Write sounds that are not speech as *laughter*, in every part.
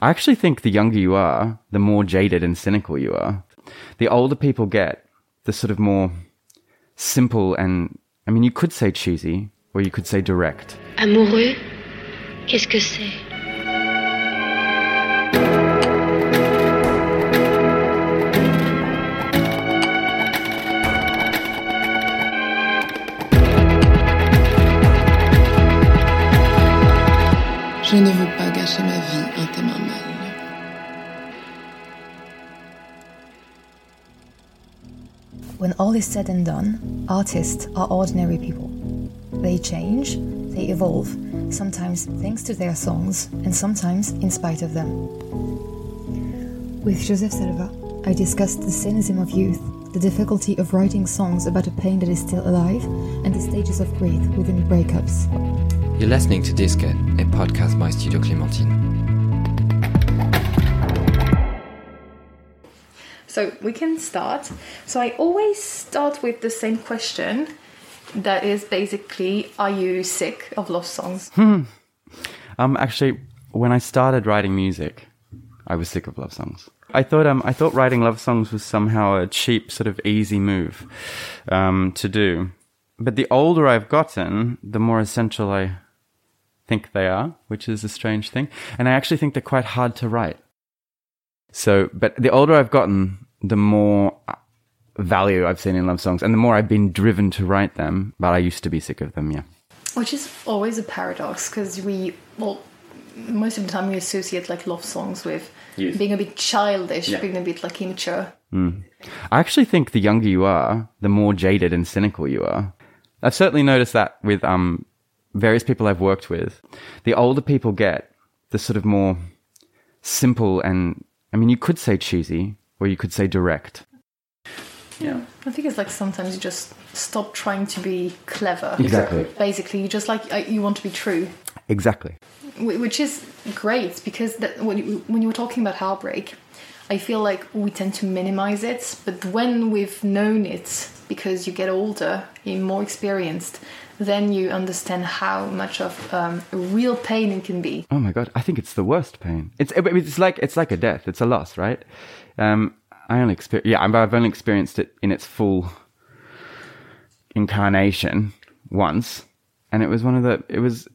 I actually think the younger you are, the more jaded and cynical you are. The older people get, the sort of more simple and, I mean, you could say cheesy, or you could say direct. Amoureux, qu'est-ce que c'est Je ne veux pas gâcher ma vie When all is said and done, artists are ordinary people. They change, they evolve, sometimes thanks to their songs, and sometimes in spite of them. With Joseph Salvat, I discussed the cynicism of youth, the difficulty of writing songs about a pain that is still alive, and the stages of grief within breakups. You're listening to Disquette, a podcast by Studio Clémentine. So we can start. So I always start with the same question that is basically Are you sick of love songs? *laughs* Um, actually, when I started writing music, I was sick of love songs. I thought um, I thought writing love songs was somehow a cheap, sort of easy move um, to do. But the older I've gotten, the more essential I think they are, which is a strange thing. And I actually think they're quite hard to write. So, but the older I've gotten, the more value I've seen in love songs, and the more I've been driven to write them. But I used to be sick of them. Yeah. Which is always a paradox because we, well, most of the time we associate like love songs with Youth. being a bit childish, Yeah. being a bit like immature. I actually think the younger you are, the more jaded and cynical you are. I've certainly noticed that with um, various people I've worked with. The older people get, the sort of more simple and, I mean, you could say cheesy, or you could say direct. Yeah. I think it's like sometimes you just stop trying to be clever. Exactly. Basically, you just like uh, you want to be true. Exactly. Which is great because that, when you were talking about heartbreak, I feel like we tend to minimize it, but when we've known it, because you get older, you're more experienced, then you understand how much of um, real pain it can be. Oh my god, I think it's the worst pain. It's it's like it's like a death. It's a loss, right? Um, I only exper- yeah, I've only experienced it in its full incarnation once, and it was one of the. It was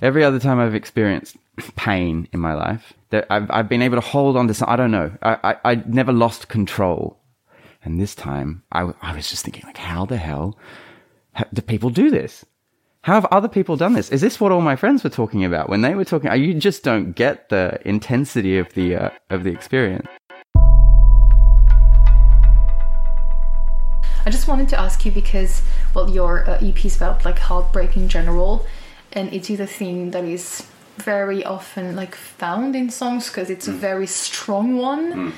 every other time I've experienced pain in my life that I've I've been able to hold on to. Some, I don't know. I, I I never lost control, and this time I I was just thinking like, how the hell do people do this? How have other people done this? Is this what all my friends were talking about when they were talking? You just don't get the intensity of the uh, of the experience. I just wanted to ask you because, well, your uh, EP is about like heartbreak in general, and it is a theme that is very often like found in songs because it's a very strong one.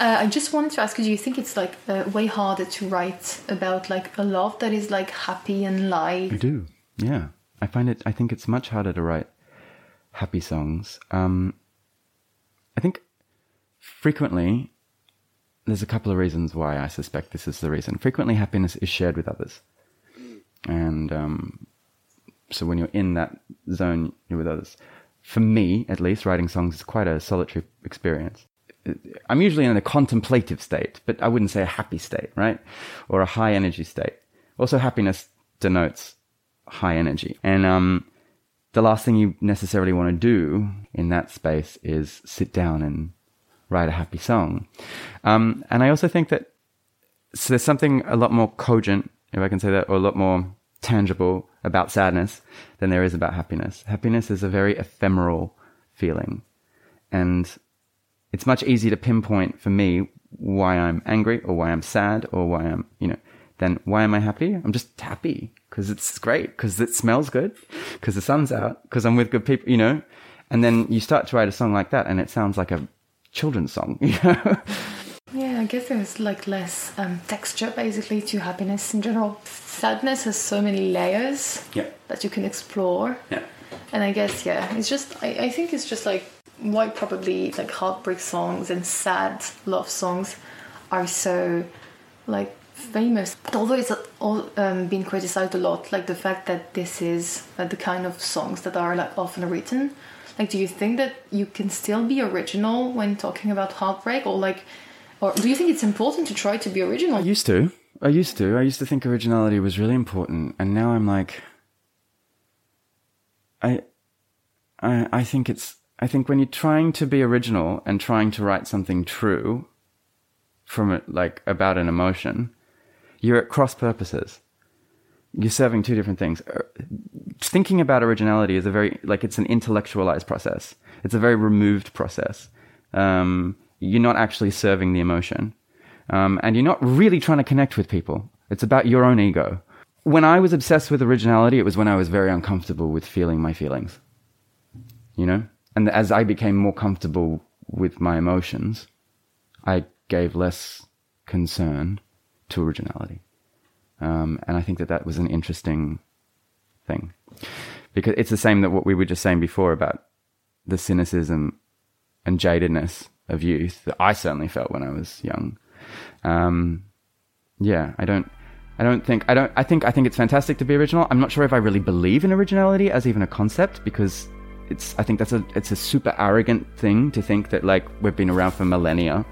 Uh, I just wanted to ask you: Do you think it's like uh, way harder to write about like a love that is like happy and light? I do, yeah. I find it. I think it's much harder to write happy songs. Um, I think frequently there's a couple of reasons why I suspect this is the reason. Frequently, happiness is shared with others, and um, so when you're in that zone, you're with others. For me, at least, writing songs is quite a solitary experience. I'm usually in a contemplative state, but I wouldn't say a happy state, right? Or a high energy state. Also, happiness denotes high energy. And um, the last thing you necessarily want to do in that space is sit down and write a happy song. Um, and I also think that so there's something a lot more cogent, if I can say that, or a lot more tangible about sadness than there is about happiness. Happiness is a very ephemeral feeling. And it's much easier to pinpoint for me why I'm angry or why I'm sad or why I'm, you know, then why am I happy? I'm just happy because it's great, because it smells good, because the sun's out, because I'm with good people, you know? And then you start to write a song like that and it sounds like a children's song, *laughs* you know? I guess there's like less um, texture basically to happiness in general. Sadness has so many layers Yeah. that you can explore. Yeah. And I guess yeah, it's just I, I think it's just like why probably like heartbreak songs and sad love songs are so like famous. But although it's all um, been criticized a lot, like the fact that this is uh, the kind of songs that are like often written, Like, do you think that you can still be original when talking about heartbreak, or like, or do you think it's important to try to be original? I used to. I used to. I used to think originality was really important, and now I'm like, I, I, I think it's. I think when you're trying to be original and trying to write something true, from it, like about an emotion, you're at cross purposes. You're serving two different things. Uh, Thinking about originality is a very like it's an intellectualized process. It's a very removed process. Um, you're not actually serving the emotion um, and you're not really trying to connect with people. It's about your own ego. When I was obsessed with originality, it was when I was very uncomfortable with feeling my feelings. You know? And as I became more comfortable with my emotions, I gave less concern to originality. Um, and I think that that was an interesting thing. Because it's the same that what we were just saying before about the cynicism and jadedness of youth that I certainly felt when I was young. Um, yeah, I don't, I don't think, I don't, I think, I think it's fantastic to be original. I'm not sure if I really believe in originality as even a concept because it's, I think that's a, it's a super arrogant thing to think that like we've been around for millennia.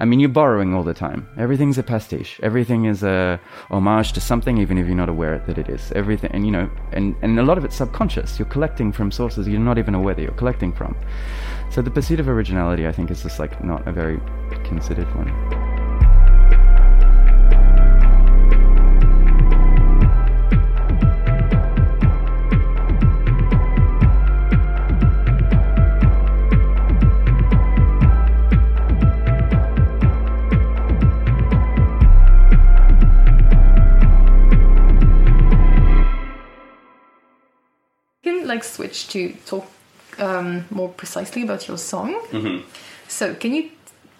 I mean, you're borrowing all the time. Everything's a pastiche. Everything is a homage to something, even if you're not aware that it is. Everything, and you know, and, and a lot of it's subconscious. You're collecting from sources you're not even aware that you're collecting from. So the pursuit of originality, I think, is just like not a very considered one. Can like switch to talk um, more precisely about your song. So, can you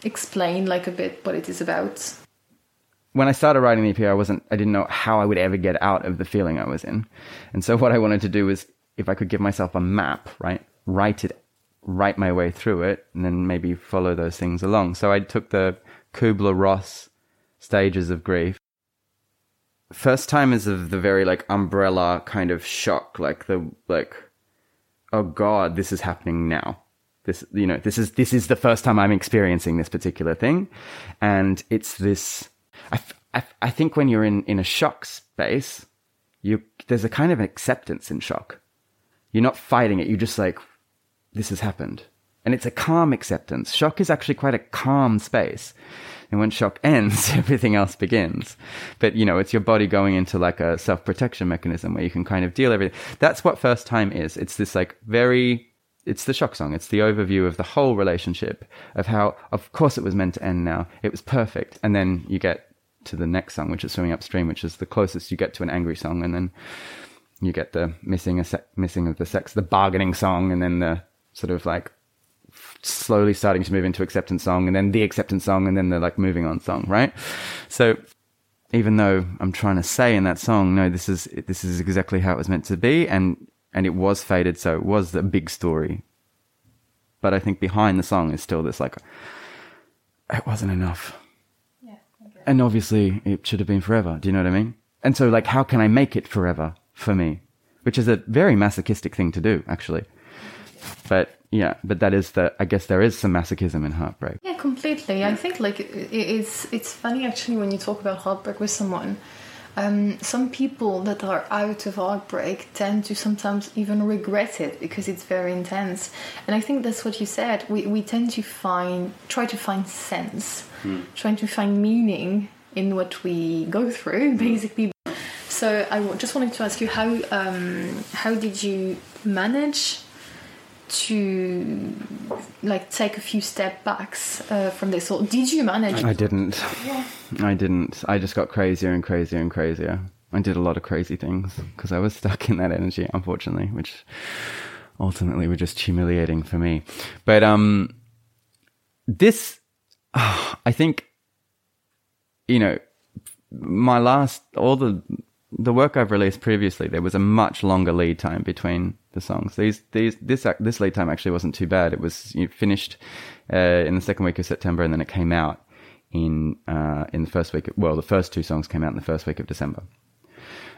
explain like a bit what it is about? when I started writing the EP, I wasn't, I didn't know how I would ever get out of the feeling I was in. And so what I wanted to do was, if I could give myself a map, right, write it, write my way through it, and then maybe follow those things along. So I took the Kubler Ross stages of grief. First time is of the very like umbrella kind of shock, like the, like, oh God, this is happening now. This, you know, this is, this is the first time I'm experiencing this particular thing. And it's this, I, I I think when you're in, in a shock space, you there's a kind of acceptance in shock. You're not fighting it. You're just like, this has happened, and it's a calm acceptance. Shock is actually quite a calm space, and when shock ends, *laughs* everything else begins. But you know, it's your body going into like a self protection mechanism where you can kind of deal everything. That's what first time is. It's this like very it's the shock song. It's the overview of the whole relationship of how, of course, it was meant to end now. It was perfect. And then you get to the next song, which is swimming upstream, which is the closest you get to an angry song. And then you get the missing a se- missing of the sex, the bargaining song, and then the sort of like slowly starting to move into acceptance song, and then the acceptance song, and then the like moving on song, right? So even though I'm trying to say in that song, no, this is this is exactly how it was meant to be, and and it was faded, so it was the big story. But I think behind the song is still this like, it wasn't enough. yeah. And obviously, it should have been forever. Do you know what I mean? And so, like, how can I make it forever for me? Which is a very masochistic thing to do, actually. But yeah, but that is the. I guess there is some masochism in heartbreak. Yeah, completely. I think like it's it's funny actually when you talk about heartbreak with someone. Um, some people that are out of heartbreak tend to sometimes even regret it because it's very intense. And I think that's what you said. We we tend to find try to find sense, trying to find meaning in what we go through, basically. So I just wanted to ask you how um, how did you manage to like take a few step backs uh, from this or did you manage I didn't. yeah. I didn't. I just got crazier and crazier and crazier. I did a lot of crazy things because I was stuck in that energy, unfortunately, which ultimately were just humiliating for me. But um, this, *sighs* I think, you know, my last all the the work I've released previously, there was a much longer lead time between the songs. These these this this lead time actually wasn't too bad. It was you know, finished uh, in the second week of September, and then it came out in uh, in the first week. Well, the first two songs came out in the first week of December.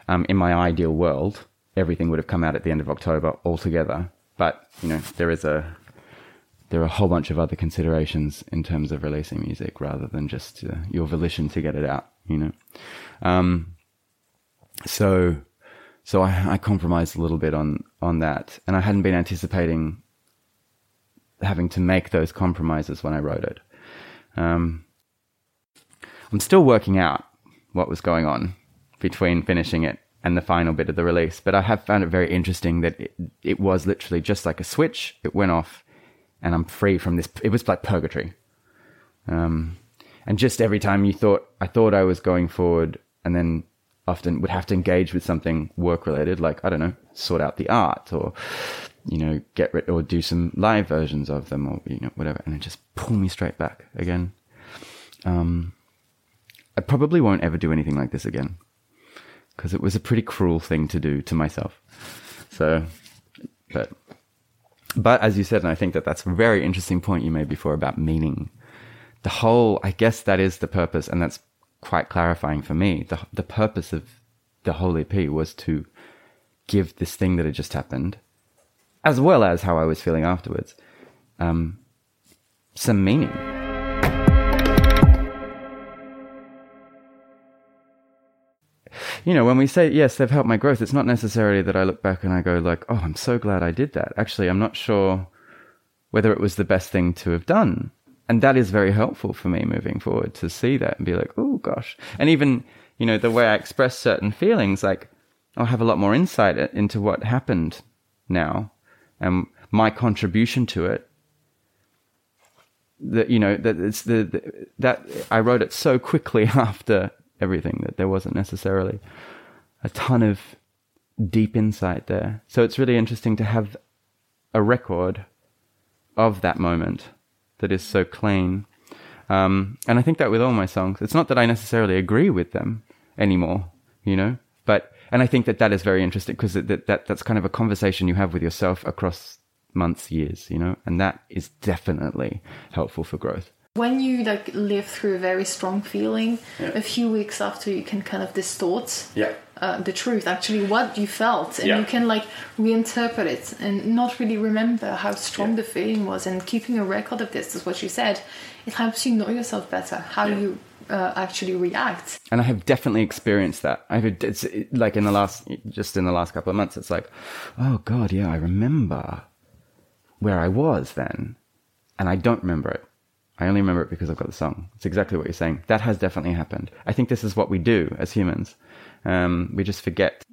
Um, in my ideal world, everything would have come out at the end of October altogether, but you know there is a there are a whole bunch of other considerations in terms of releasing music rather than just uh, your volition to get it out. You know, um, so so I, I compromised a little bit on on that, and I hadn't been anticipating having to make those compromises when I wrote it. Um, I'm still working out what was going on between finishing it and the final bit of the release, but I have found it very interesting that it, it was literally just like a switch. It went off, and I'm free from this. It was like purgatory. Um, and just every time you thought, I thought I was going forward, and then often would have to engage with something work related, like, I don't know, sort out the art or, you know, get rid or do some live versions of them or, you know, whatever. And it just pull me straight back again. Um, I probably won't ever do anything like this again because it was a pretty cruel thing to do to myself. So, but, but as you said, and I think that that's a very interesting point you made before about meaning. The whole, I guess that is the purpose, and that's quite clarifying for me. The, the purpose of the whole EP was to give this thing that had just happened, as well as how I was feeling afterwards, um, some meaning. You know, when we say, yes, they've helped my growth, it's not necessarily that I look back and I go like, oh, I'm so glad I did that. Actually, I'm not sure whether it was the best thing to have done and that is very helpful for me moving forward to see that and be like, oh gosh. And even, you know, the way I express certain feelings, like I'll have a lot more insight into what happened now and my contribution to it. That, you know, that it's the, the, that I wrote it so quickly *laughs* after everything that there wasn't necessarily a ton of deep insight there. So it's really interesting to have a record of that moment that is so clean. Um, and I think that with all my songs, it's not that I necessarily agree with them anymore, you know, but, and I think that that is very interesting because that, that, that's kind of a conversation you have with yourself across months, years, you know, and that is definitely helpful for growth. When you like live through a very strong feeling, yeah. a few weeks after you can kind of distort yeah. Uh, the truth, actually what you felt, and yeah. you can like reinterpret it and not really remember how strong the feeling was. And keeping a record of this is what you said. It helps you know yourself better, how you uh, actually react. And I have definitely experienced that. I've it's like in the last, just in the last couple of months, it's like, oh god, yeah, I remember where I was then, and I don't remember it I only remember it because I've got the song. It's exactly what you're saying. That has definitely happened. I think this is what we do as humans. Um, we just forget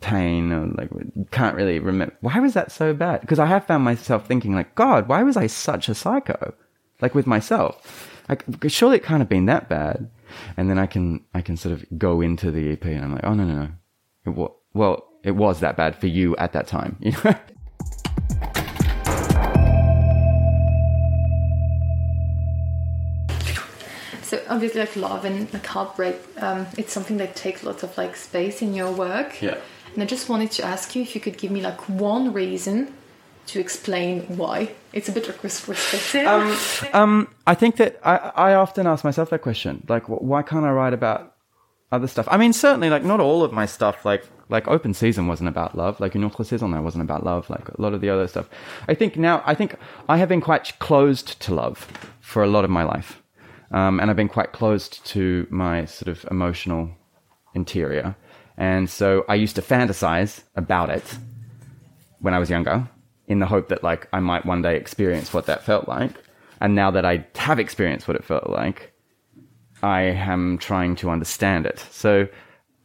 pain or like can't really remember. Why was that so bad? Because I have found myself thinking like, God, why was I such a psycho? Like with myself. Like surely it can't have been that bad. And then I can I can sort of go into the EP and I'm like, oh no no no, it, well it was that bad for you at that time. *laughs* You know. So obviously, like love and like heartbreak, um, it's something that takes lots of like space in your work. Yeah. And I just wanted to ask you if you could give me like one reason to explain why. It's a bit like restrictive. Um, um, I think that I, I often ask myself that question, like, why can't I write about other stuff? I mean, certainly, like, not all of my stuff, like, like Open Season wasn't about love, like Une autre saison that wasn't about love, like a lot of the other stuff. I think now, I think I have been quite closed to love for a lot of my life. Um, and I've been quite closed to my sort of emotional interior. And so I used to fantasize about it when I was younger in the hope that like I might one day experience what that felt like. And now that I have experienced what it felt like, I am trying to understand it. So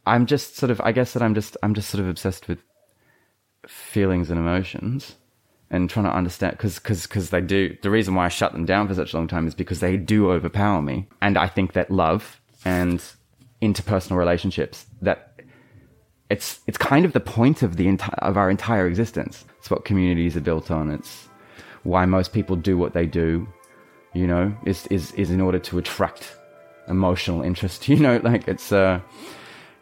I'm just sort of, I guess that I'm just, I'm just sort of obsessed with feelings and emotions and trying to understand because because because they do the reason why I shut them down for such a long time is because they do overpower me. And I think that love and interpersonal relationships that it's it's kind of the point of the entire of our entire existence. It's what communities are built on. It's why most people do what they do you know is is is in order to attract emotional interest *laughs* you know like it's uh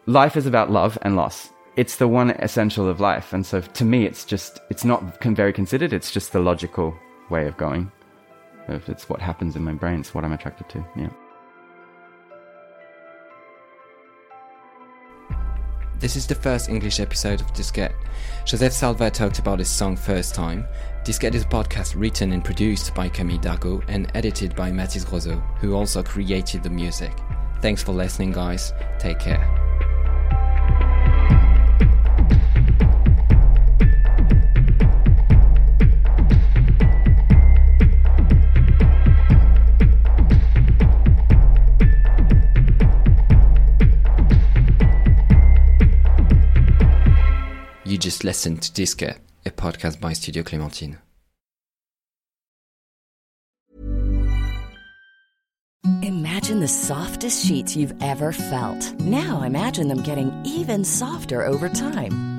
life is about love and loss it's the one essential of life. And so to me, it's just, it's not very considered. It's just the logical way of going. If it's what happens in my brain, it's what I'm attracted to. Yeah. This is the first English episode of Disquette. Joseph Salvat talked about his song First Time. Disquette is a podcast written and produced by Camille Dago and edited by Mathis Grosso, who also created the music. Thanks for listening, guys. Take care. Just listened to Disque, a podcast by Studio Clémentine. Imagine the softest sheets you've ever felt. Now imagine them getting even softer over time.